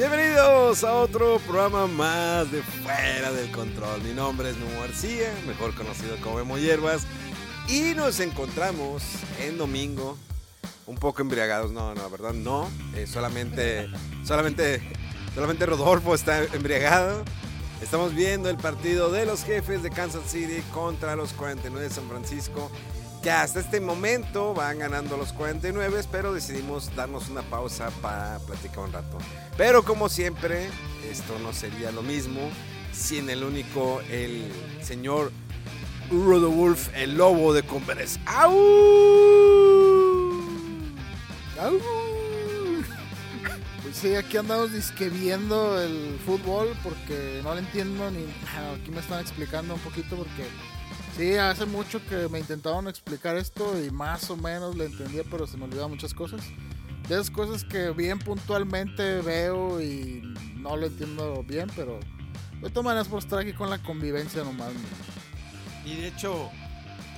Bienvenidos a otro programa más de Fuera del Control. Mi nombre es Memo García, mejor conocido como Memo Hierbas. Y nos encontramos en domingo, un poco embriagados. No, no, la verdad no. Eh, solamente, solamente, solamente Rodolfo está embriagado. Estamos viendo el partido de los jefes de Kansas City contra los 49 de San Francisco. Que hasta este momento van ganando los 49, pero decidimos darnos una pausa para platicar un rato. Pero como siempre, esto no sería lo mismo sin el único, el señor Rodolf, el lobo de Converse. ¡Au! ¡Au! Pues sí, aquí andamos disque viendo el fútbol porque no lo entiendo ni. Aquí me están explicando un poquito porque sí, hace mucho que me intentaron explicar esto y más o menos le entendía, pero se me olvidaban muchas cosas. De esas cosas que bien puntualmente veo y no lo entiendo bien, pero de todas maneras por estar aquí con la convivencia nomás. Y de hecho,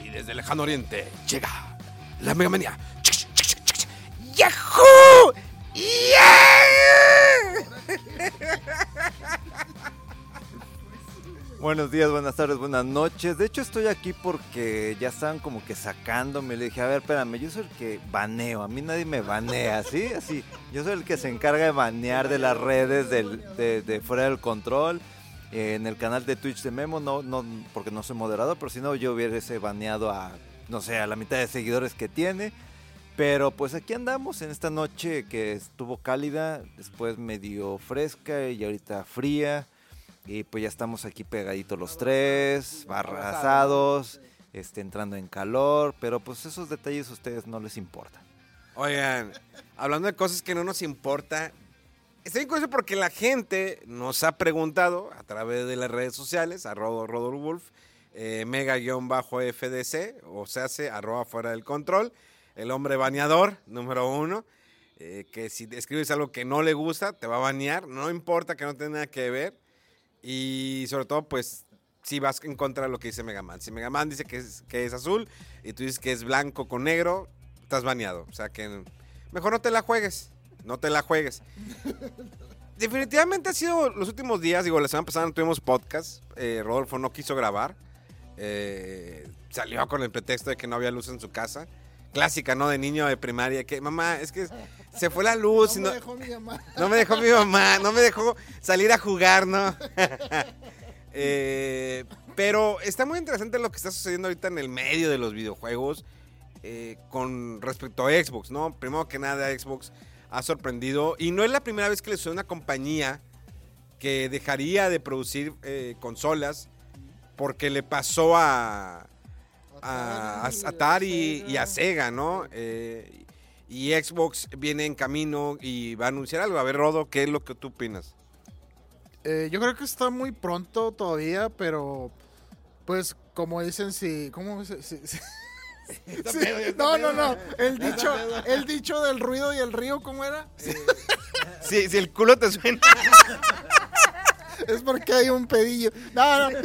y desde el lejano oriente llega la Mega Manía. ¡Yahoo! Buenos días, buenas tardes, buenas noches. De hecho, estoy aquí porque ya estaban como que sacándome. Le dije, a ver, espérame, yo soy el que baneo. A mí nadie me banea, ¿sí? Así. Yo soy el que se encarga de banear de las redes del- de, de fuera del control. Eh, en el canal de Twitch de Memo, no, no, porque no soy moderador, pero si no, yo hubiese baneado a, no sé, a la mitad de seguidores que tiene. Pero pues aquí andamos en esta noche que estuvo cálida, después medio fresca y ahorita fría. Y pues ya estamos aquí pegaditos los tres, barrazados, este, entrando en calor, pero pues esos detalles a ustedes no les importan. Oigan, hablando de cosas que no nos importa, estoy curioso porque la gente nos ha preguntado a través de las redes sociales, arroba Rodolfo eh, mega-fdc, o se hace arroba fuera del control, el hombre baneador, número uno, eh, que si escribes algo que no le gusta, te va a banear, no importa que no tenga nada que ver, y sobre todo, pues, si vas en contra de lo que dice Megaman. Si Megaman dice que es, que es azul y tú dices que es blanco con negro, estás baneado. O sea que mejor no te la juegues. No te la juegues. Definitivamente ha sido los últimos días, digo, la semana pasada no tuvimos podcast. eh, Rodolfo no quiso grabar. eh, salió con el pretexto de que no había luz en su casa. Clásica, ¿no? De niño de primaria. Que, mamá, es que se fue la luz. No no- me dejó mi mamá. no me dejó mi mamá, no me dejó salir a jugar, ¿no? Eh, pero está muy interesante lo que está sucediendo ahorita en el medio de los videojuegos eh, con respecto a Xbox, ¿no? Primero que nada, Xbox ha sorprendido y no es la primera vez que le suena una compañía que dejaría de producir eh, consolas porque le pasó a, a, a Atari y a Sega, ¿no? Eh, y Xbox viene en camino y va a anunciar algo. A ver, Rodo, ¿qué es lo que tú opinas? Eh, yo creo que está muy pronto todavía, pero pues como dicen, si... ¿Cómo se- si- si- Sí, no, no, no. El dicho, el dicho del ruido y el río, ¿cómo era? Si, si el culo te suena. Es porque hay un pedillo. No, no.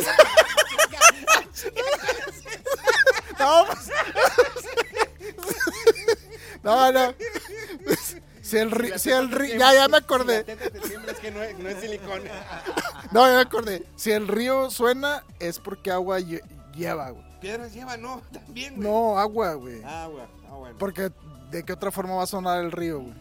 No, pues- no, no. Si el río, si el río, ya, ya me acordé. Es que no es, no es silicón. No, ya me acordé. Si el río suena, es porque agua lle- lleva, güey. Piedras lleva, no, también, güey. No, agua, güey. Agua, ah, bueno. Porque de qué otra forma va a sonar el río, güey.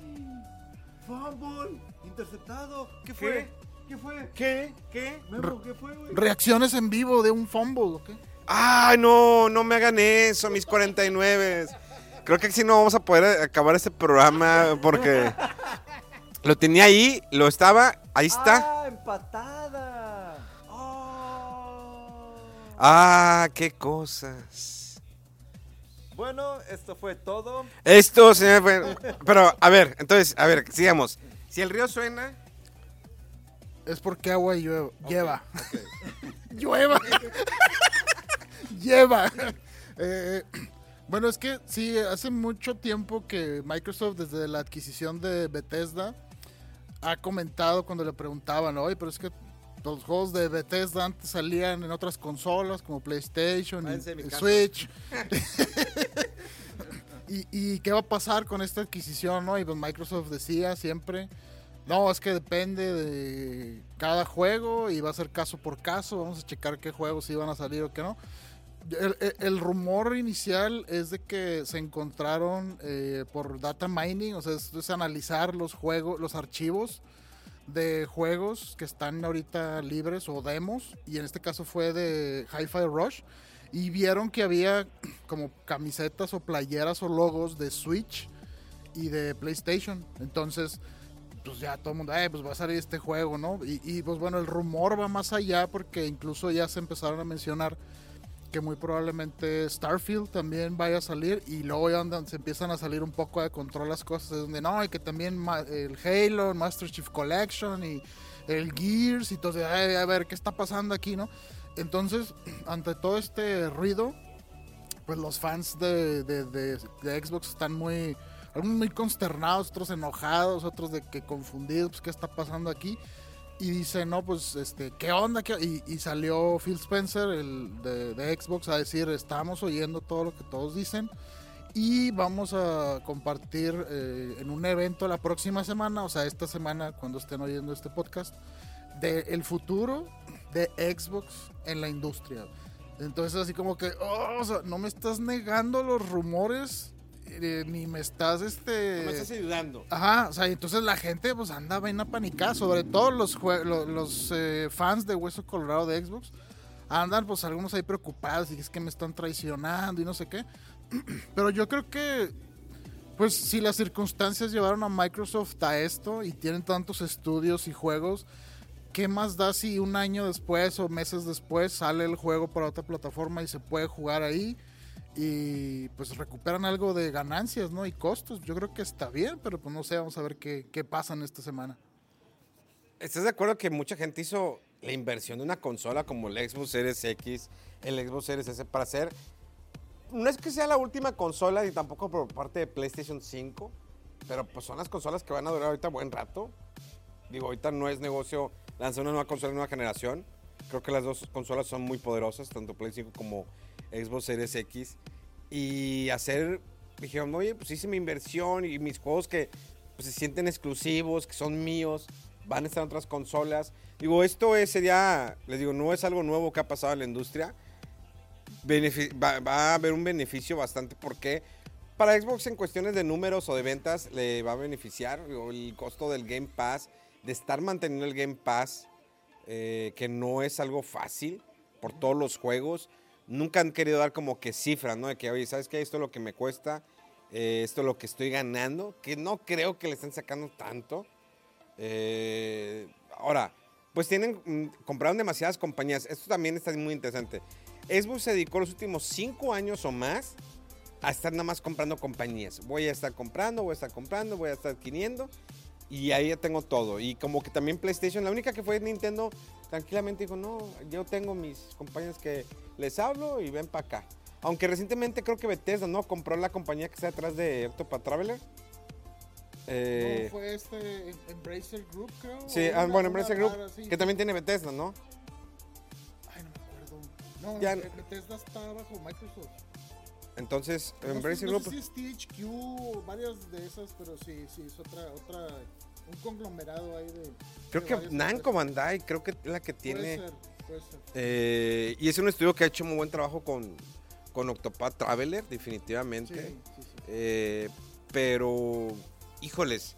Fumble, interceptado. ¿Qué fue? ¿Qué fue? ¿Qué? ¿Qué? Memo, ¿qué fue, güey? Reacciones en vivo de un fumble, ¿ok? Ay, no, no me hagan eso, mis 49. Creo que sí no vamos a poder acabar este programa porque lo tenía ahí, lo estaba, ahí está. ¡Ah, empatada! ¡Oh! Ah, qué cosas. Bueno, esto fue todo. Esto, señor, fue- pero a ver, entonces, a ver, sigamos. Si el río suena, Es porque agua llueve- lleva. Llueva. Lleva. Eh, bueno, es que sí, hace mucho tiempo que Microsoft, desde la adquisición de Bethesda, ha comentado cuando le preguntaban, oye, pero es que los juegos de Bethesda antes salían en otras consolas como PlayStation y. Switch. y, y qué va a pasar con esta adquisición? ¿no? Y pues Microsoft decía siempre, no, es que depende de cada juego y va a ser caso por caso. Vamos a checar qué juegos iban a salir o qué no. El, rumor inicial es de que se encontraron eh, por data mining, o sea, es, analizar los juegos, los archivos de juegos que están ahorita libres o demos, y en este caso fue de Hi-Fi Rush, y vieron que había como camisetas o playeras o logos de Switch y de PlayStation. Entonces, pues ya todo el mundo, eh, pues va a salir este juego, ¿no? Y, pues bueno, el rumor va más allá porque incluso ya se empezaron a mencionar que muy probablemente Starfield también vaya a salir y luego ya se empiezan a salir un poco de control las cosas, es donde no, y que también el Halo, el Master Chief Collection y el Gears y todo, "Ay, a ver qué está pasando aquí, ¿no? Entonces, ante todo este ruido, pues los fans de, de- de- de Xbox están muy, algunos muy consternados, otros enojados, otros de que confundidos, pues, qué está pasando aquí. Y dice, no, pues, este, ¿qué onda? ¿Qué-?" Y, y salió Phil Spencer, el de, de Xbox, a decir, estamos oyendo todo lo que todos dicen y vamos a compartir eh, en un evento la próxima semana, o sea, esta semana cuando estén oyendo este podcast, de el futuro de Xbox en la industria. Entonces así como que, oh, o sea, no me estás negando los rumores, eh, ni me estás, este... me estás ayudando. Ajá, o sea, entonces la gente pues anda bien apanicada, sobre todo los, los eh, fans de Hueso Colorado de Xbox, andan pues algunos ahí preocupados y es que me están traicionando y no sé qué. Pero yo creo que, pues si las circunstancias llevaron a Microsoft a esto y tienen tantos estudios y juegos, ¿qué más da si un año después o meses después sale el juego para otra plataforma y se puede jugar ahí? Y pues recuperan algo de ganancias, ¿no? Y costos. Yo creo que está bien, pero pues no sé, vamos a ver qué, qué pasa en esta semana. ¿Estás de acuerdo que mucha gente hizo la inversión de una consola como el Xbox Series X, el Xbox Series S para hacer? No es que sea la última consola y tampoco por parte de PlayStation 5, pero pues son las consolas que van a durar ahorita buen rato. Digo, ahorita no es negocio lanzar una nueva consola de nueva generación. Creo que las dos consolas son muy poderosas, tanto Play 5 como Xbox Series X. Y hacer, dijeron, oye, pues hice mi inversión y mis juegos que pues, se sienten exclusivos, que son míos, van a estar en otras consolas. Digo, esto es, sería, les digo, no es algo nuevo que ha pasado en la industria. Benefi- va, va a haber un beneficio bastante porque para Xbox en cuestiones de números o de ventas le va a beneficiar digo, el costo del Game Pass, de estar manteniendo el Game Pass, eh, que no es algo fácil por todos los juegos. Nunca han querido dar como que cifras, ¿no? De que, oye, ¿sabes qué? Esto es lo que me cuesta, eh, esto es lo que estoy ganando, que no creo que le estén sacando tanto. Eh, ahora, pues tienen, mm, compraron demasiadas compañías. Esto también está muy interesante. Xbox se dedicó los últimos cinco años o más a estar nada más comprando compañías. Voy a estar comprando, voy a estar comprando, voy a estar adquiriendo. Y ahí ya tengo todo. Y como que también PlayStation, la única que fue Nintendo, tranquilamente dijo, no, yo tengo mis compañías que les hablo y ven para acá. Aunque recientemente creo que Bethesda, ¿no? Compró la compañía que está detrás de Octopath Traveler. Eh, ¿No fue este Embracer Group, creo? sí, ah, bueno, Embracer Group, rara que también tiene Bethesda, ¿no? Ay, no me acuerdo. No, Ya- eh, Bethesda está bajo Microsoft. Entonces, No Embracer no Group... sé si es THQ o varias de esas, pero sí, sí, es otra, otra, un conglomerado ahí de... Creo de que Namco. Bandai, creo que es la que tiene... Puede ser, puede ser. Eh, y es un estudio que ha hecho muy buen trabajo con, con Octopath Traveler, definitivamente. Sí, sí, sí. Eh, pero, híjoles,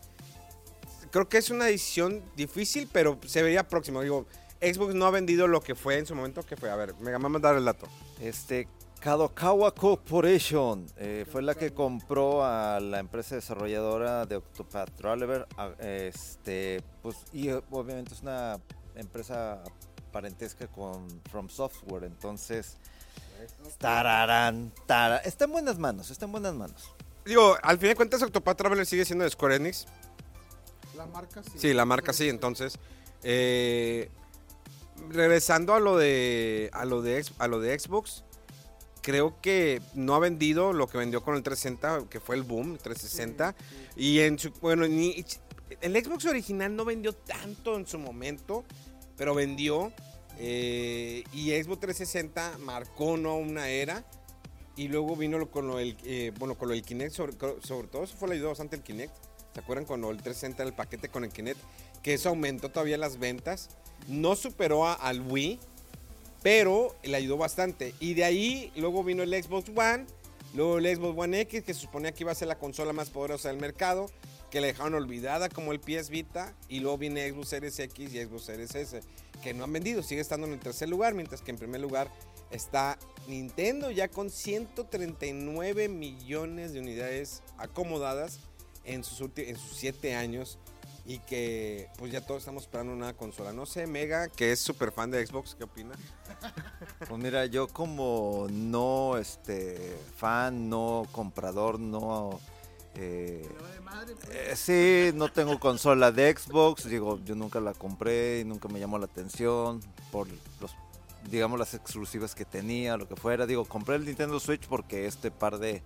creo que es una decisión difícil, pero se vería próximo. Digo, Xbox no ha vendido lo que fue en su momento, que fue, a ver, me va a mandar el dato. Este, Kadokawa Corporation eh, fue la que compró a la empresa desarrolladora de Octopath Traveler. Este, pues, y eh, obviamente es una empresa parentesca con From Software. Entonces, tararán, tara- está en buenas manos, está en buenas manos. Digo, al fin de cuentas, Octopath Traveler sigue siendo de Square Enix. La marca sí. Sí, la marca sí, entonces. eh, regresando a lo de. a lo de a lo de Xbox. Creo que no ha vendido lo que vendió con el 360, que fue el boom, 360. Y en su. Bueno, el Xbox original no vendió tanto en su momento, pero vendió. eh, y Xbox 360 marcó ¿no? una era. Y luego vino lo- con lo del, eh, bueno, con lo del Kinect, sobre, sobre todo eso fue le ayudó bastante el Kinect. ¿Se acuerdan cuando el 360 era el paquete con el Kinect? Que eso aumentó todavía las ventas. No superó a- al Wii, pero le ayudó bastante. Y de ahí luego vino el Xbox One, luego el Xbox One X, que se suponía que iba a ser la consola más poderosa del mercado, que la dejaron olvidada como el PS Vita, y luego viene Xbox Series X y Xbox Series S, que no han vendido, sigue estando en el tercer lugar, mientras que en primer lugar está Nintendo ya con 139 millones de unidades acomodadas en sus, en sus siete años y que pues ya todos estamos esperando una consola. No sé, Mega, que es súper fan de Xbox, ¿qué opina? Pues mira, yo como no este fan, no comprador, no eh, eh, sí, no tengo consola de Xbox, digo, yo nunca la compré y nunca me llamó la atención por los digamos las exclusivas que tenía, lo que fuera. Digo, compré el Nintendo Switch porque este par de,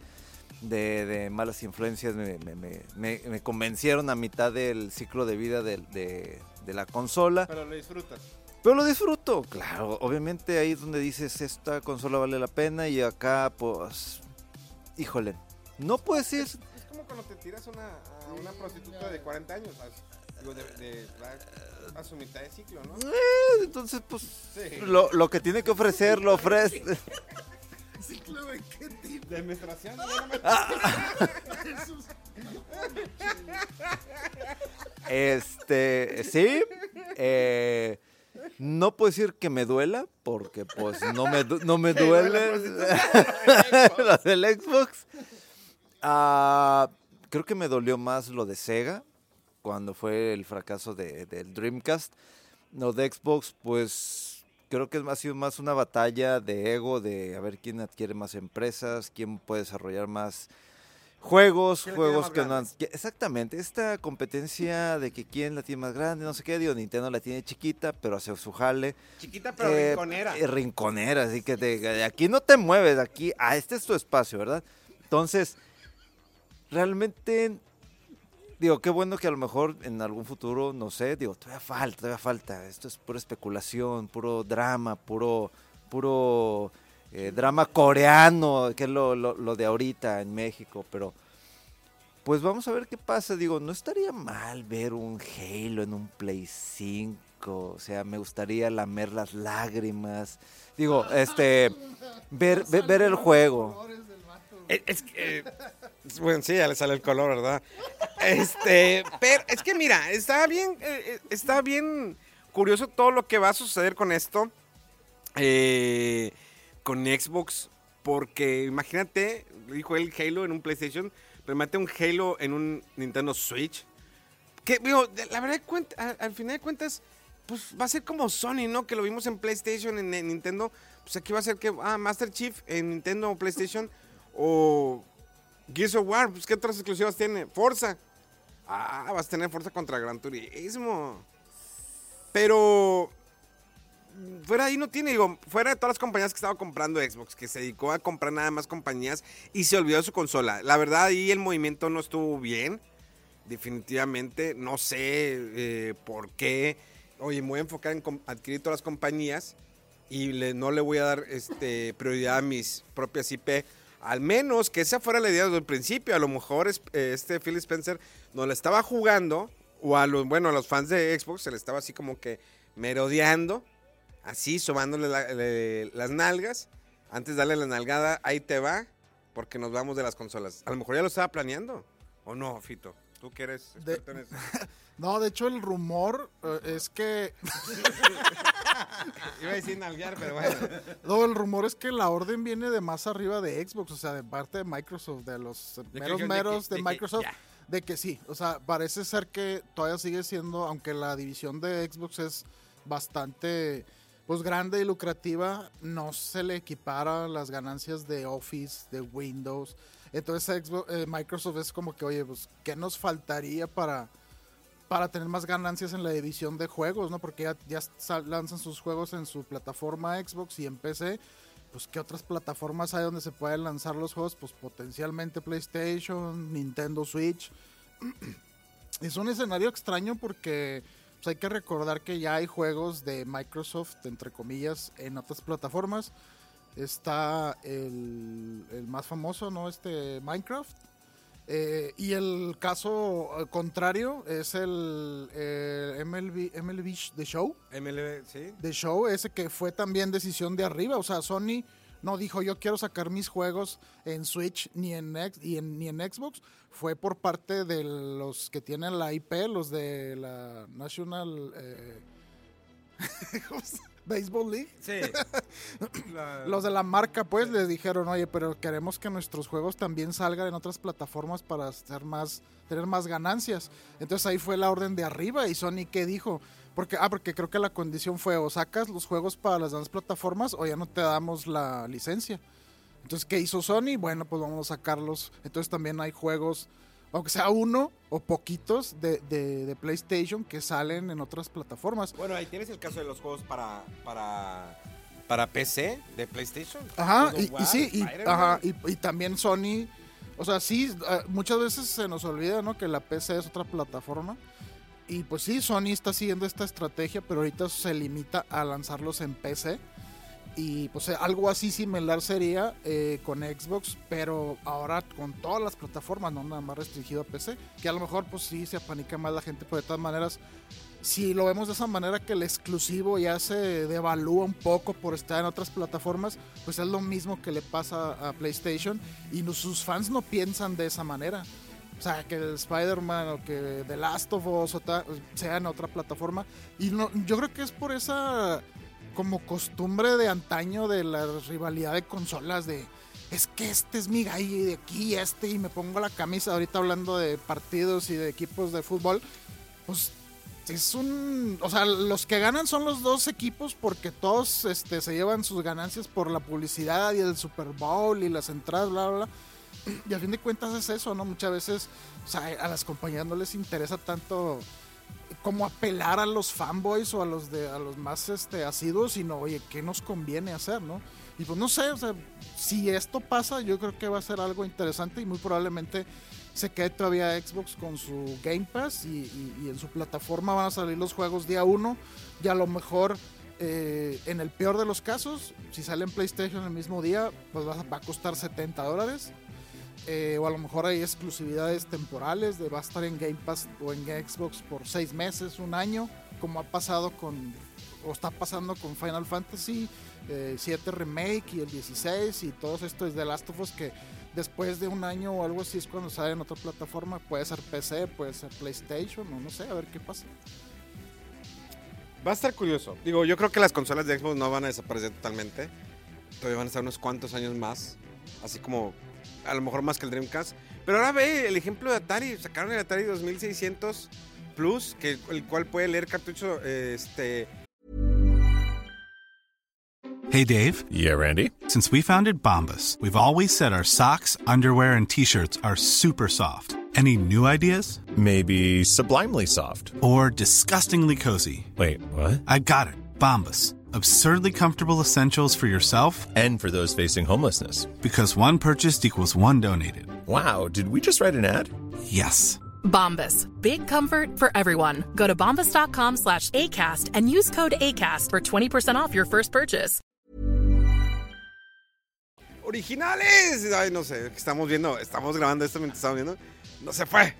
de, de malas influencias me, me- me- me- me convencieron a mitad del ciclo de vida del- de, de la consola. Pero lo disfrutas. Pero lo disfruto, claro. Obviamente ahí es donde dices, esta consola vale la pena y acá, pues, híjole, no puedes ir... Es como cuando te tiras una, a una prostituta de 40 años. a- digo, de, de- a, a su mitad de ciclo, ¿no? Eh, entonces, pues, Sí. lo, lo que tiene que ofrecer, lo ofrece. ¿Ciclo de qué tipo? Este, sí. eh, no puedo decir que me duela, porque pues no me, du- no me duele lo del Xbox. Ah, creo que me dolió más lo de Sega, cuando fue el fracaso de- del Dreamcast. Lo de Xbox, pues creo que es más, ha sido más una batalla de ego, de a ver quién adquiere más empresas, quién puede desarrollar más juegos, ¿Quién la tiene juegos que no han... Exactamente, esta competencia de que quién la tiene más grande, no sé qué, digo, Nintendo la tiene chiquita, pero hace su jale. Chiquita pero Eh, rinconera. eh, rinconera, así que te- de aquí no te mueves, aquí, ah, este es tu espacio, ¿verdad? Entonces, realmente, digo, qué bueno que a lo mejor en algún futuro, no sé, digo, todavía falta, todavía falta. Esto es pura especulación, puro drama, puro, puro eh, drama coreano, que es lo, lo- lo de ahorita en México, pero pues vamos a ver qué pasa. Digo, no estaría mal ver un Halo en un Play 5. O sea, me gustaría lamer las lágrimas. Digo, este, ver, ver, ver el juego. Es, es que. eh, bueno, sí, ya le sale el color, ¿verdad? Este. Pero es que mira, está bien. eh, eh, está bien curioso todo lo que va a suceder con esto. eh, con Xbox. Porque imagínate, dijo el Halo en un PlayStation. Pero imagínate un Halo en un Nintendo Switch. Que, digo, la verdad, al final de cuentas, pues va a ser como Sony, ¿no? Que lo vimos en PlayStation, en, en Nintendo. Pues aquí va a ser que, ah, Master Chief en Nintendo o PlayStation. O Gears of War, pues ¿qué otras exclusivas tiene? Forza. Ah, vas a tener Forza contra Gran Turismo. Pero fuera ahí no tiene, digo, fuera de todas las compañías que estaba comprando Xbox, que se dedicó a comprar nada más compañías y se olvidó de su consola. La verdad ahí el movimiento no estuvo bien, definitivamente. No sé eh, por qué. Oye, me voy a enfocar en adquirir todas las compañías y le- no le voy a dar este, prioridad a mis propias IP. Al menos que esa fuera la idea desde el principio. A lo mejor es- eh, este Phil Spencer no la estaba jugando, o a los, bueno, a los fans de Xbox se le estaba así como que merodeando, así, sobándole la- le- las nalgas. Antes de darle la nalgada, ahí te va, porque nos vamos de las consolas. A lo mejor ya lo estaba planeando, ¿o no, Fito? Tú que eres De- experto en eso. No, de hecho el rumor eh, es que Iba a decir nalguear, pero bueno. no, el rumor es que la orden viene de más arriba de Xbox, o sea, de parte de Microsoft, de los meros de que- meros de, de que Microsoft, de que sí, o sea, parece ser que todavía sigue siendo, aunque la división de Xbox es bastante pues grande y lucrativa, no se le equipara las ganancias de Office, de Windows. Entonces Xbox- eh, Microsoft es como que, oye, pues, ¿qué nos faltaría para, para tener más ganancias en la división de juegos, ¿no? Porque ya, lanzan sus juegos en su plataforma Xbox y en PC. Pues, ¿qué otras plataformas hay donde se pueden lanzar los juegos? Pues, potencialmente PlayStation, Nintendo Switch. es un escenario extraño porque pues, hay que recordar que ya hay juegos de Microsoft, entre comillas, en otras plataformas. Está el, el más famoso, ¿no? Este Minecraft. Eh, y el caso eh, contrario es el eh, MLB, MLB The Show. MLB, sí. The Show, ese que fue también decisión de arriba. O sea, Sony no dijo yo quiero sacar mis juegos en Switch ni en, ni en Xbox. Fue por parte de los que tienen la IP, los de la National eh, ¿cómo se- Baseball League. Sí. La- Los de la marca, pues, les dijeron, oye, pero queremos que nuestros juegos también salgan en otras plataformas para hacer más, tener más ganancias. Entonces ahí fue la orden de arriba y Sony, ¿qué dijo? Porque, ah, porque creo que la condición fue o sacas los juegos para las demás plataformas o ya no te damos la licencia. Entonces, ¿qué hizo Sony? Bueno, pues vamos a sacarlos. Entonces también hay juegos, aunque sea uno o poquitos de, de- de PlayStation que salen en otras plataformas. Bueno, ahí tienes el caso de los juegos para, para, para PC de PlayStation. Ajá, y, sí, y, ajá, y, y también Sony, o sea, sí, eh, muchas veces se nos olvida, ¿no? Que la PC es otra plataforma. Y pues sí, Sony está siguiendo esta estrategia, pero ahorita se limita a lanzarlos en PC. Y pues eh, algo así similar sería eh, con Xbox, pero ahora con todas las plataformas, no nada más restringido a PC. Que a lo mejor pues sí se apanica más la gente, pero de todas maneras, si lo vemos de esa manera que el exclusivo ya se devalúa un poco por estar en otras plataformas, pues es lo mismo que le pasa a PlayStation y no- sus fans no piensan de esa manera. O sea, que el Spider-Man o que The Last of Us o ta- sea en otra plataforma. Y no, yo creo que es por esa como costumbre de antaño de la rivalidad de consolas de es que este es mi gallo y de aquí este y me pongo la camisa ahorita hablando de partidos y de equipos de fútbol pues es un o sea los que ganan son los dos equipos porque todos este se llevan sus ganancias por la publicidad y el Super Bowl y las entradas bla bla bla. Y a fin de cuentas es eso no muchas veces a las compañías no les interesa tanto como apelar a los fanboys o a los de a los más este asiduos, sino oye, ¿qué nos conviene hacer, no? Y pues no sé, o sea, si esto pasa, yo creo que va a ser algo interesante y muy probablemente se quede todavía Xbox con su Game Pass y, y- en su plataforma van a salir los juegos día uno y a lo mejor eh, en el peor de los casos, si sale en PlayStation el mismo día, pues va, va a costar 70 dólares. Eh, o a lo mejor hay exclusividades temporales de va a estar en Game Pass o en Xbox por seis meses, un año, como ha pasado con, o está pasando con Final Fantasy eh, 7 Remake y el 16 y todos estos de Last of Us que después de un año o algo así es cuando sale en otra plataforma, puede ser PC, puede ser PlayStation o no sé, a ver qué pasa. Va a estar curioso. Digo, yo creo que las consolas de Xbox no van a desaparecer totalmente. Todavía van a estar unos cuantos años más. Así como, a lo mejor más que el Dreamcast. Pero ahora ve el ejemplo de Atari. Sacaron el Atari 2600 Plus, que, el cual puede leer cartucho este, Hey, Dave. Yeah, Randy. Since we founded Bombus, we've always said our socks, underwear, and t shirts are super soft. Any new ideas? Maybe sublimely soft. Or disgustingly cozy? Wait, what? I got it. Bombus. Absurdly comfortable essentials for yourself And for those facing homelessness. because one purchased equals one donated. Wow, did we just write an ad? Yes. Bombas. Big comfort for everyone. Go to bombas.com slash ACAST and use code ACAST for 20% off your first purchase. originales. Ay, no sé, estamos viendo, estamos grabando esto mientras estamos viendo. No se fue.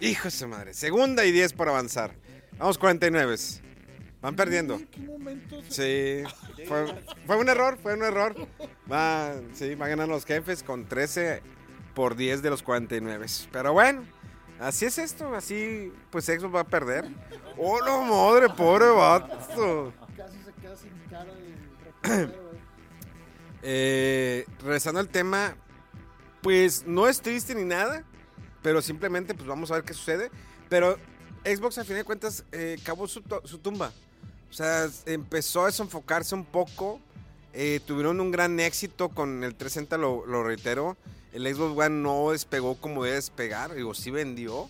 Hijo de su madre. Segunda y 10 por avanzar. Vamos 49. Van perdiendo. ¿En qué momento Sí. Fue, un error, fue un error. Sí, van ganando los jefes con 13 por 10 de los 49. Pero bueno, Así es esto, así pues Xbox va a perder. ¡Oh, no, madre! ¡Pobre vato! Casi se queda sin cara. Eh, regresando al tema, pues no es triste ni nada, pero simplemente pues vamos a ver qué sucede. Pero Xbox a fin de cuentas eh, cavó su tumba. O sea, empezó a desenfocarse un poco. eh, tuvieron un gran éxito con el 360, lo, lo reitero. El Xbox One no despegó como debe despegar, digo, sí vendió.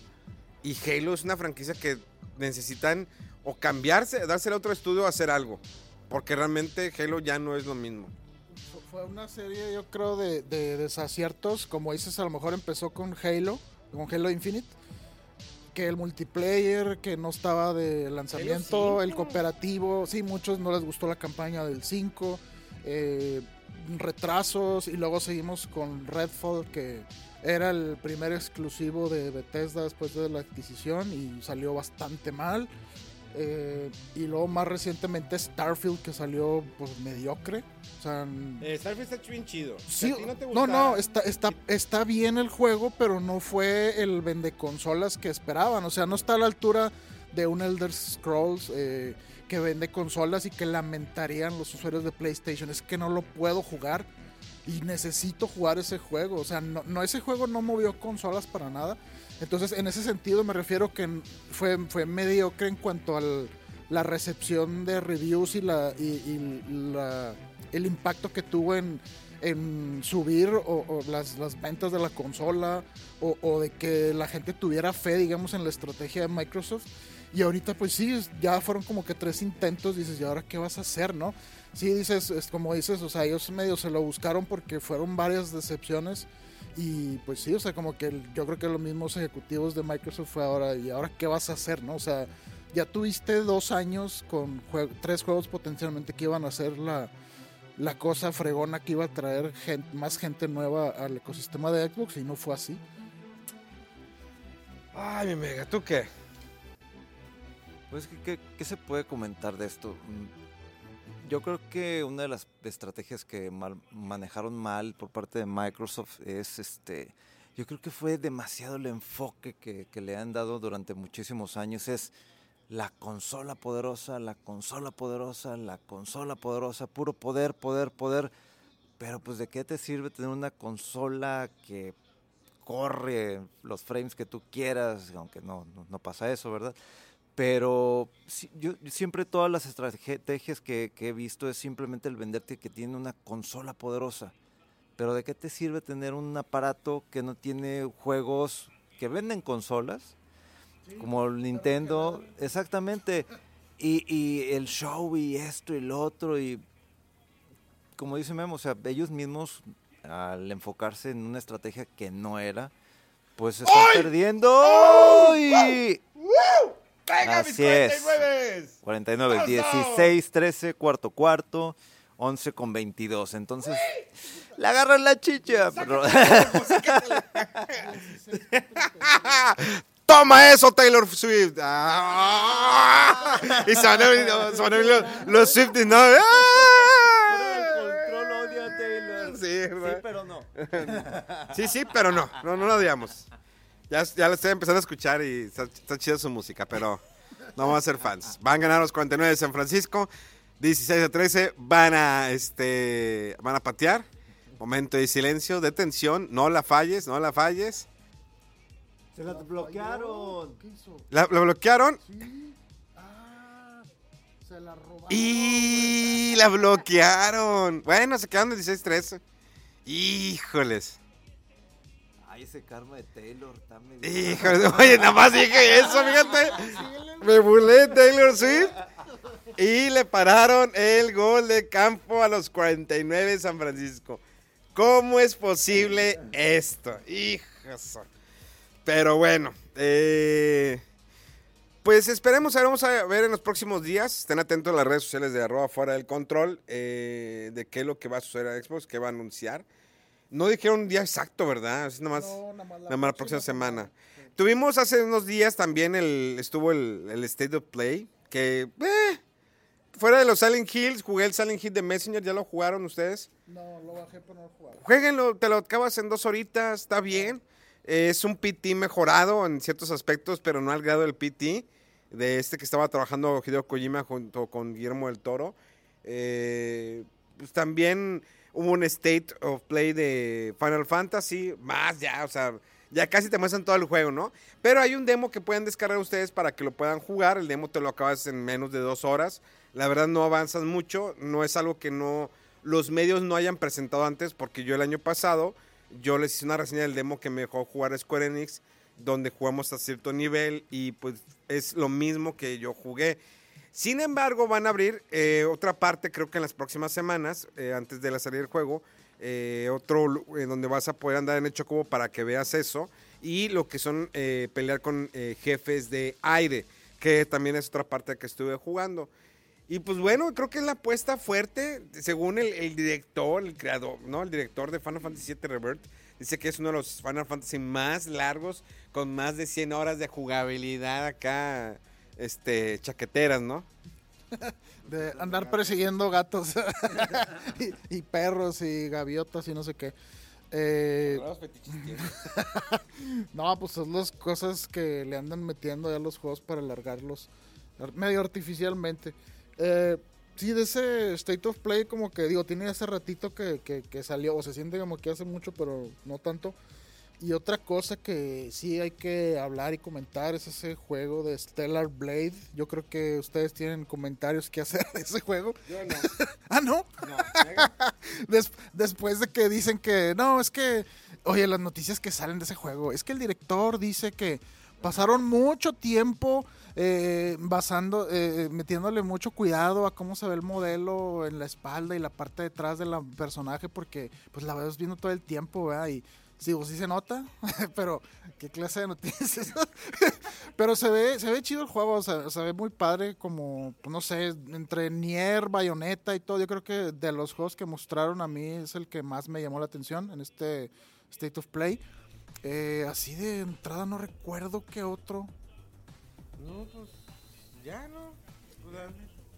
Y Halo es una franquicia que necesitan o cambiarse, dársela a otro estudio o hacer algo. Porque realmente Halo ya no es lo mismo. Fu- Fue una serie, yo creo, de, de desaciertos. Como dices, a lo mejor empezó con Halo, con Halo Infinite. Que el multiplayer, que no estaba de lanzamiento, el cooperativo. Sí, muchos no les gustó la campaña del 5. eh, retrasos. Y luego seguimos con Redfall, que era el primer exclusivo de Bethesda después de la adquisición y salió bastante mal. Eh, y luego más recientemente Starfield, que salió pues mediocre. O sea, Starfield está bien chido. Sí, no, no, está, está, está bien el juego, pero no fue el vende consolas que esperaban. O sea, no está a la altura de un Elder Scrolls eh, que vende consolas y que lamentarían los usuarios de PlayStation. Es que no lo puedo jugar y necesito jugar ese juego. O sea, no, no ese juego no movió consolas para nada. Entonces, en ese sentido me refiero que fue, fue mediocre en cuanto a la recepción de reviews y, la, y, y la, el impacto que tuvo en, en subir o, o las, las, ventas de la consola o, o, de que la gente tuviera fe, digamos, en la estrategia de Microsoft. Y ahorita pues sí, ya fueron como que tres intentos, dices, ¿y ahora qué vas a hacer, no? Sí, dices, es como dices, o sea, ellos medio se lo buscaron porque fueron varias decepciones. Y pues sí, o sea, como que yo creo que los mismos ejecutivos de Microsoft fue ahora, ¿y ahora qué vas a hacer, no? O sea, ya tuviste dos años con tres juegos potencialmente que iban a ser la, la cosa fregona que iba a traer más gente nueva al ecosistema de Xbox y no fue así. Ay, mi mega, ¿tú qué? Pues, ¿qué, qué, qué se puede comentar de esto? Yo creo que una de las estrategias que manejaron mal por parte de Microsoft es este. Yo creo que fue demasiado el enfoque que, que le han dado durante muchísimos años. Es la consola poderosa, la consola poderosa, la consola poderosa, puro poder, poder, poder. Pero pues de qué te sirve tener una consola que corre los frames que tú quieras, aunque no, no, no pasa eso, ¿verdad? Pero yo siempre todas las estrategias que, que, he visto es simplemente el venderte que tiene una consola poderosa. Pero ¿de qué te sirve tener un aparato que no tiene juegos que venden consolas? Sí, como el Nintendo, exactamente. Y, y, el show y esto y lo otro. Y como dice Memo, o sea, ellos mismos al enfocarse en una estrategia que no era, pues están ¡Ay! perdiendo. ¡Ay! Venga, Así mis 49. es. 49, 16, 13, cuarto, cuarto, 11 con 22. Entonces, le agarran la chicha. Pero... Toma eso, Taylor Swift. Ah, y se van a venir, se van a venir los, los Swifties, ¿no? ¡Ah! control odia a Taylor. Sí, sí, pero no. Sí, sí, pero no. No, no lo odiamos. Ya, ya lo estoy empezando a escuchar y está, está chida su música, pero no vamos a ser fans. Van a ganar los 49 de San Francisco, 16 a 13. Van a, este, van a patear. Momento de silencio, de tensión. No la falles, no la falles. Se la bloquearon. ¿Qué hizo? ¿La, la bloquearon? Sí. Ah, se la robaron. Y la bloquearon. Bueno, se quedaron 16-13. Híjoles. Ay, ese karma de Taylor está medio... Híjoles, oye, nada más dije eso, fíjate. Me burlé de Taylor Swift. Y le pararon el gol de campo a los 49 de San Francisco. ¿Cómo es posible esto? Hijos. Pero bueno, eh, pues esperemos, a ver, vamos a ver en los próximos días. Estén atentos a las redes sociales de arroba fuera del control eh, de qué es lo que va a suceder a Xbox, qué va a anunciar. No dijeron un día exacto, ¿verdad? Es nada más, No, nada más la nada más la próxima próxima semana. semana. Sí. Tuvimos hace unos días también el, estuvo el, el State of Play, que eh, fuera de los Silent Hills, jugué el Silent Hill de Messenger, ¿ya lo jugaron ustedes? No, lo bajé, pero no lo jugaron. Jueguenlo, te lo acabas en dos horitas, está bien. Es un PT mejorado en ciertos aspectos, pero no al grado del PT de este que estaba trabajando Hideo Kojima junto con Guillermo del Toro. Eh, pues también hubo un State of Play de Final Fantasy, más ya, o sea, ya casi te muestran todo el juego, ¿no? Pero hay un demo que pueden descargar ustedes para que lo puedan jugar. El demo te lo acabas en menos de dos horas. La verdad no avanzas mucho, no es algo que no los medios no hayan presentado antes, porque yo el año pasado yo les hice una reseña del demo que me dejó jugar Square Enix, donde jugamos a cierto nivel y pues es lo mismo que yo jugué. Sin embargo, van a abrir eh, otra parte, creo que en las próximas semanas, eh, antes de la salida del juego, eh, otro en donde vas a poder andar en el chocobo para que veas eso. Y lo que son pelear con jefes de aire, que también es otra parte que estuve jugando. Y pues bueno, creo que es la apuesta fuerte, según el, director, el creador, ¿no? El director de Final Fantasy VII Rebirth, dice que es uno de los Final Fantasy más largos, con más de 100 horas de jugabilidad acá, este, chaqueteras, ¿no? De andar persiguiendo gatos y, perros y gaviotas y no sé qué. Eh, no, pues son las cosas que le andan metiendo ya los juegos para alargarlos medio artificialmente. Eh, sí, de ese State of Play, como que digo, tiene ese ratito que, que, salió, o se siente como que hace mucho, pero no tanto. Y otra cosa que sí hay que hablar y comentar es ese juego de Stellar Blade. Yo creo que ustedes tienen comentarios que hacer de ese juego. Yo no. ah, ¿no? no después de que dicen que, no, es que, oye, las noticias que salen de ese juego, es que el director dice que pasaron mucho tiempo eh, basando, eh, metiéndole mucho cuidado a cómo se ve el modelo en la espalda y la parte detrás del personaje, porque pues la ves viendo todo el tiempo, ¿verdad? Y digo, sí se nota, pero qué clase de noticias. pero se ve, se ve chido el juego, se ve muy padre, como, pues, no sé, entre Nier, Bayonetta y todo. Yo creo que de los juegos que mostraron a mí es el que más me llamó la atención en este State of Play. Eh, así de entrada no recuerdo qué otro. No, pues ya no.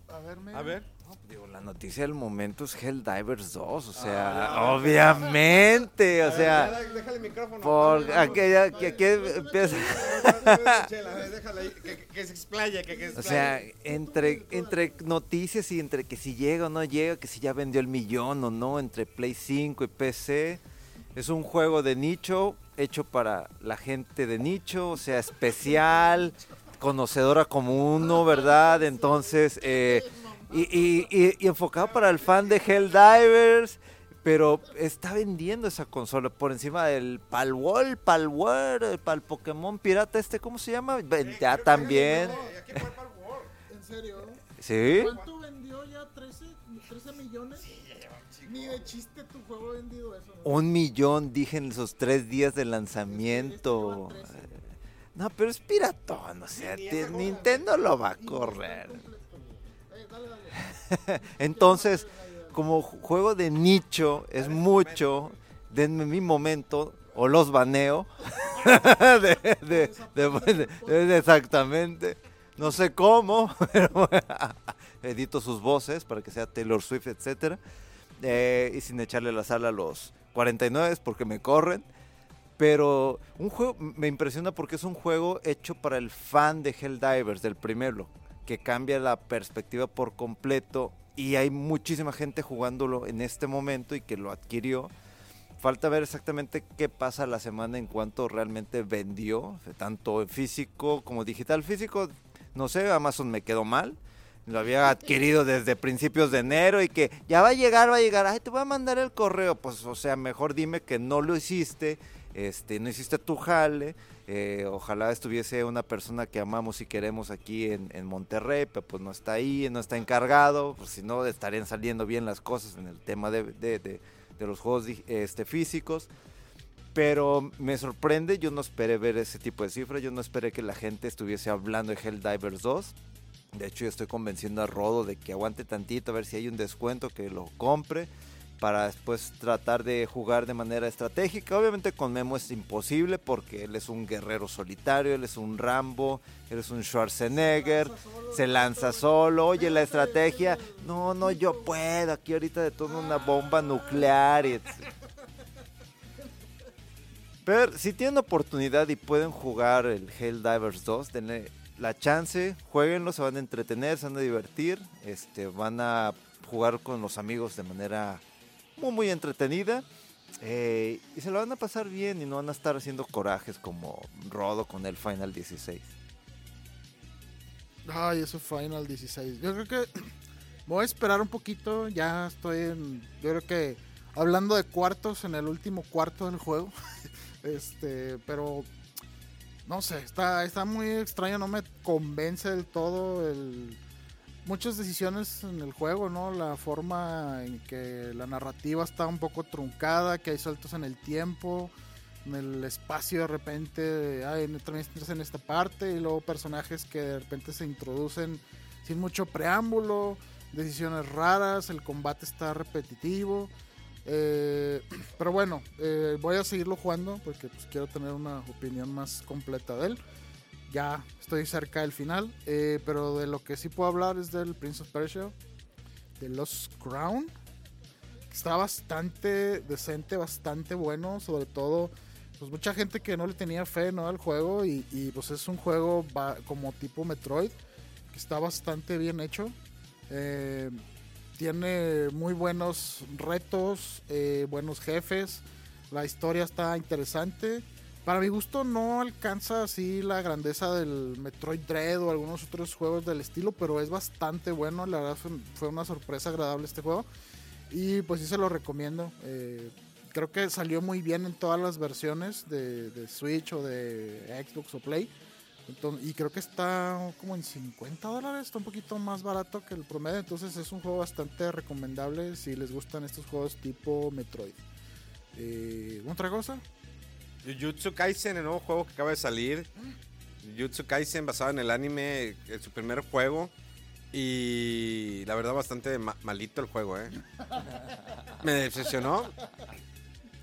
a ver, A ver. Digo, la noticia del momento es Helldivers 2, o sea, ah, obviamente, o sea, déjale el micrófono. Por aquella que, empieza. que, se explaye, que, O sea, entre, entre noticias y entre que si llega o no llega, que si ya vendió el millón o no, entre Play 5 y PC, es un juego de nicho hecho para la gente de nicho, o sea, especial conocedora como uno, ¿verdad? Entonces, eh, y, enfocado para el fan de Helldivers, pero está vendiendo esa consola por encima del Palwall, Palwar, Pal Pokémon Pirata, este, ¿cómo se llama? Ya también. ¿En serio? ¿Sí? ¿Cuánto vendió ya? ¿13, millones? Ni de chiste tu juego vendido eso. Un millón, dije en esos tres días de lanzamiento. No, pero es piratón, o sea, Nintendo lo va a correr. Entonces, como juego de nicho es mucho, denme mi momento o los baneo. exactamente. No sé cómo, pero edito sus voces para que sea Taylor Swift, etcétera. Eh, y sin echarle la sala a los 49 porque me corren. Pero un juego me impresiona porque es un juego hecho para el fan de Helldivers, del primero, que cambia la perspectiva por completo y hay muchísima gente jugándolo en este momento y que lo adquirió. Falta ver exactamente qué pasa la semana en cuanto realmente vendió, tanto en físico como digital. Físico, no sé, Amazon me quedó mal. Lo había adquirido desde principios de enero y que ya va a llegar, va a llegar. Ay, te voy a mandar el correo. Pues, o sea, mejor dime que no lo hiciste este, no hiciste tu jale, eh, ojalá estuviese una persona que amamos y queremos aquí en, Monterrey, pero pues no está ahí, no está encargado, pues si no estarían saliendo bien las cosas en el tema de, los juegos este, físicos. Pero me sorprende, yo no esperé ver ese tipo de cifras, yo no esperé que la gente estuviese hablando de Helldivers 2. De hecho, yo estoy convenciendo a Rodo de que aguante tantito, a ver si hay un descuento, que lo compre para después tratar de jugar de manera estratégica. Obviamente con Memo es imposible porque él es un guerrero solitario, él es un Rambo, él es un Schwarzenegger, se lanza solo, oye la estrategia, no, no, yo puedo, aquí ahorita detono una bomba nuclear y Pero si tienen oportunidad y pueden jugar el Helldivers 2, denle la chance, jueguenlo, se van a entretener, se van a divertir, este, van a jugar con los amigos de manera muy, muy entretenida. eh, y se lo van a pasar bien y no van a estar haciendo corajes como Rodo con el Final 16. Ay, eso Final 16. Yo creo que voy a esperar un poquito. Ya estoy en. Yo creo que hablando de cuartos, en el último cuarto del juego. este, pero. No sé, está, está muy extraño. No me convence del todo el. Muchas decisiones en el juego, ¿no? La forma en que la narrativa está un poco truncada, que hay saltos en el tiempo, en el espacio de repente, ay, también estás en esta parte y luego personajes que de repente se introducen sin mucho preámbulo, decisiones raras, el combate está repetitivo. eh, pero bueno, eh, voy a seguirlo jugando porque pues, quiero tener una opinión más completa de él. Ya estoy cerca del final, eh, pero de lo que sí puedo hablar es del Prince of Persia, de Lost Crown. Está bastante decente, bastante bueno, sobre todo pues mucha gente que no le tenía fe ¿no? al juego y, pues es un juego como tipo Metroid que está bastante bien hecho. Eh, tiene muy buenos retos, eh, buenos jefes, la historia está interesante. Para mi gusto no alcanza así la grandeza del Metroid Dread o algunos otros juegos del estilo, pero es bastante bueno. La verdad fue, una sorpresa agradable este juego. Y pues sí se lo recomiendo. Eh, creo que salió muy bien en todas las versiones de, de Switch o de Xbox o Play. Entonces, y creo que está como en 50 dólares, está un poquito más barato que el promedio. Entonces es un juego bastante recomendable si les gustan estos juegos tipo Metroid. Eh, ¿Otra cosa? Jujutsu Kaisen, el nuevo juego que acaba de salir. Jujutsu Kaisen basado en el anime, en su primer juego. Y la verdad bastante ma- malito el juego, ¿eh? Me decepcionó.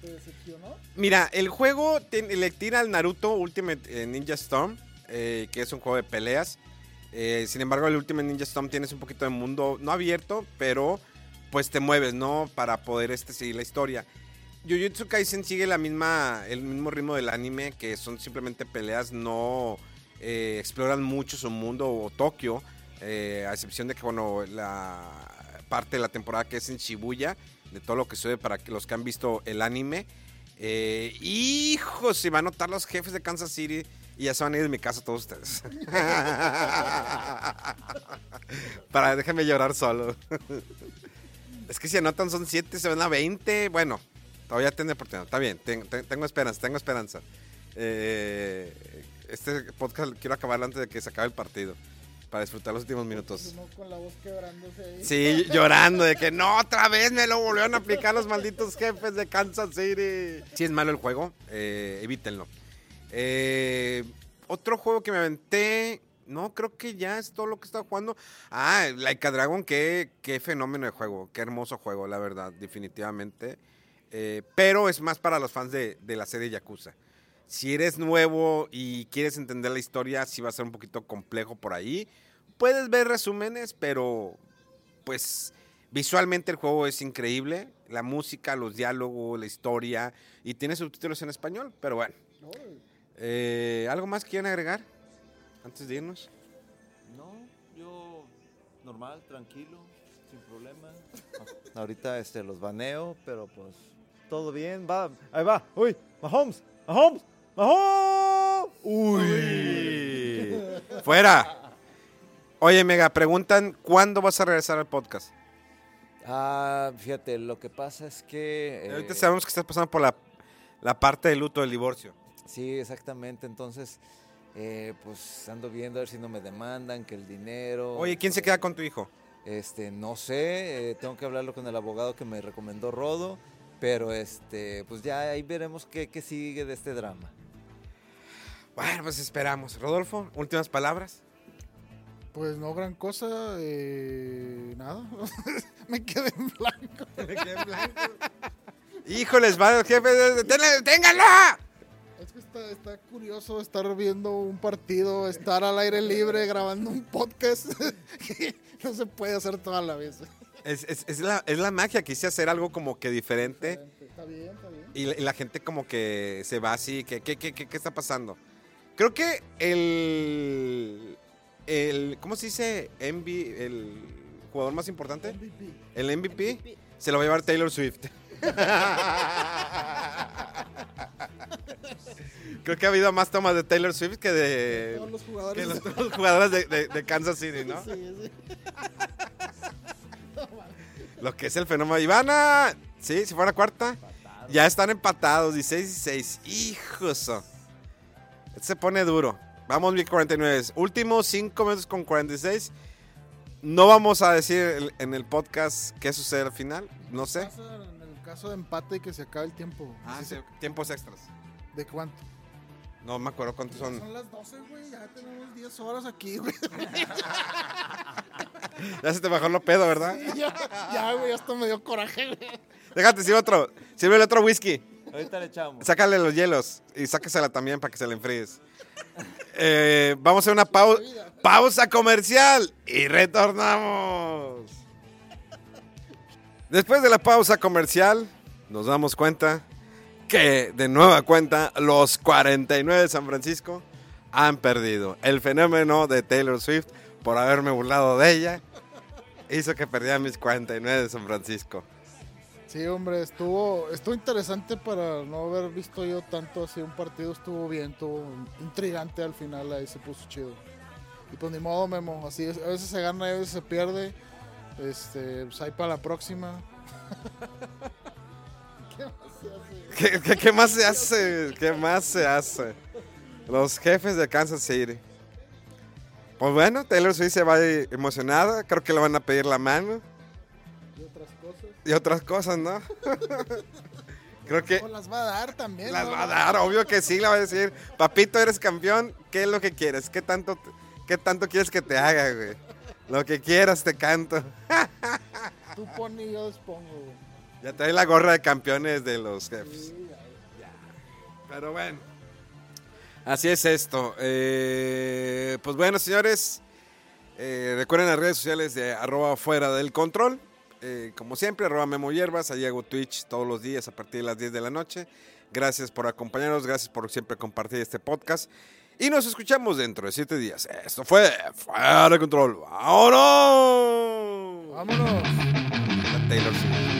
¿Te decepcionó? Mira, el juego le tira al Naruto Ultimate eh, Ninja Storm, eh, que es un juego de peleas. Eh, sin embargo, el Ultimate Ninja Storm tienes un poquito de mundo, no abierto, pero pues te mueves, ¿no? Para poder este, seguir la historia. Jujutsu Kaisen sigue la misma, el mismo ritmo del anime, que son simplemente peleas, no eh, exploran mucho su mundo o Tokio, eh, a excepción de que, bueno, la parte de la temporada que es en Shibuya, de todo lo que sucede para los que han visto el anime. Eh, hijo, se van a notar los jefes de Kansas City y ya se van a ir de mi casa todos ustedes. para déjenme llorar solo. es que si anotan son 7, se van a 20. Bueno, todavía tiene oportunidad. Está bien, ten- ten- tengo esperanza, tengo esperanza. Eh, este podcast quiero acabarlo antes de que se acabe el partido. Para disfrutar los últimos minutos. Uno con la voz quebrándose ahí. Sí, llorando de que no, otra vez me lo volvieron a aplicar los malditos jefes de Kansas City. Si es malo el juego, eh, evítenlo. Eh, otro juego que me aventé, no, creo que ya es todo lo que estaba jugando. Ah, Laika Dragon, qué, qué fenómeno de juego, qué hermoso juego, la verdad, definitivamente. Eh, pero es más para los fans de, la serie Yakuza. Si eres nuevo y quieres entender la historia, sí va a ser un poquito complejo por ahí. Puedes ver resúmenes, pero pues visualmente el juego es increíble. La música, los diálogos, la historia. Y tiene subtítulos en español, pero bueno. Eh, ¿Algo más quieren agregar antes de irnos? No, yo normal, tranquilo, sin problema. Ahorita este, los baneo, pero pues todo bien, va, ahí va, uy, Mahomes, Mahomes, Mahomes. Uy. Fuera. Oye, Mega, preguntan cuándo vas a regresar al podcast. Ah, fíjate, lo que pasa es que... eh, Ahorita sabemos que estás pasando por la, la parte de luto del divorcio. Sí, exactamente, entonces, eh, pues ando viendo a ver si no me demandan, que el dinero... Oye, ¿quién se queda con tu hijo? Este, no sé, eh, tengo que hablarlo con el abogado que me recomendó Rodo, pero este, pues ya ahí veremos qué, qué sigue de este drama. Bueno, pues esperamos. Rodolfo, últimas palabras. Pues no gran cosa, eh, nada. Me quedé en blanco. Híjoles, va el jefe. ¡Deténle- ¡Ténganla! Es que está, está curioso estar viendo un partido, estar al aire libre grabando un podcast que no se puede hacer toda la vez. Es, es- es la, es la magia. Quise hacer algo como que diferente. Está bien, está bien. Y, la- y la gente como que se va así, que ¿qué, qué, qué, qué está pasando? Creo que el, el ¿cómo se dice? MV, el jugador más importante, el MVP, se lo va a llevar Taylor Swift. Creo que ha habido más tomas de Taylor Swift que de Todos los que jugadores. los, todos los jugadores de, de- de Kansas City, ¿no? Sí, sí. Lo que es el fenómeno. Ivana, sí, si fuera cuarta, ya están empatados, 16 y 6. Hijos. Este se pone duro. Vamos, bien 49. Últimos 5 minutos con 46. No vamos a decir en el podcast qué sucede al final. No sé. En el caso de empate y que se acabe el tiempo. Ah, sí, tiempos extras. ¿De cuánto? No me acuerdo cuántos son. Son las 12, güey. Ya tenemos 10 horas aquí, güey. Ya se te bajó lo pedo, ¿verdad? ya, ya, güey. Hasta me dio coraje, güey. Déjate, sirve otro. Sirve el otro whisky. Ahorita le echamos. Sácale los hielos y sáquesela también para que se la enfríes. Eh, vamos a hacer una pausa. Pausa comercial y retornamos. Después de la pausa comercial, nos damos cuenta que de nueva cuenta los 49 de San Francisco han perdido. El fenómeno de Taylor Swift por haberme burlado de ella hizo que perdiera mis 49 de San Francisco. Sí, hombre, estuvo, estuvo interesante para no haber visto yo tanto así un partido, estuvo bien, estuvo intrigante al final, ahí se puso chido. Y pues ni modo, Memo, así a veces se gana y a veces se pierde, este, pues ahí para la próxima. ¿Qué más se hace? ¿Qué, más se hace? ¿Qué más se hace? Los jefes de Kansas City. Pues bueno, Taylor Swift se va emocionada. Creo que le van a pedir la mano Y otras cosas. y otras cosas, ¿no? Creo que O las va a dar también. las ¿no? va a dar, obvio que sí, le va a decir, papito, eres campeón, ¿qué es lo que quieres? ¿Qué tanto, qué tanto quieres que te haga, güey? Lo que quieras te canto. Tú pon y yo dispongo, güey. Ya trae la gorra de campeones de los jefes. Pero bueno. Así es esto. Eh, pues bueno, señores. eh, recuerden las redes sociales de arroba fuera del control. Eh, como siempre, arroba Memo Hierbas. Ahí hago Twitch todos los días a partir de las 10 de la noche. Gracias por acompañarnos. Gracias por siempre compartir este podcast. Y nos escuchamos dentro de 7 días. Esto fue Fuera del Control. ¡Vámonos! Vámonos. La Taylor Swift.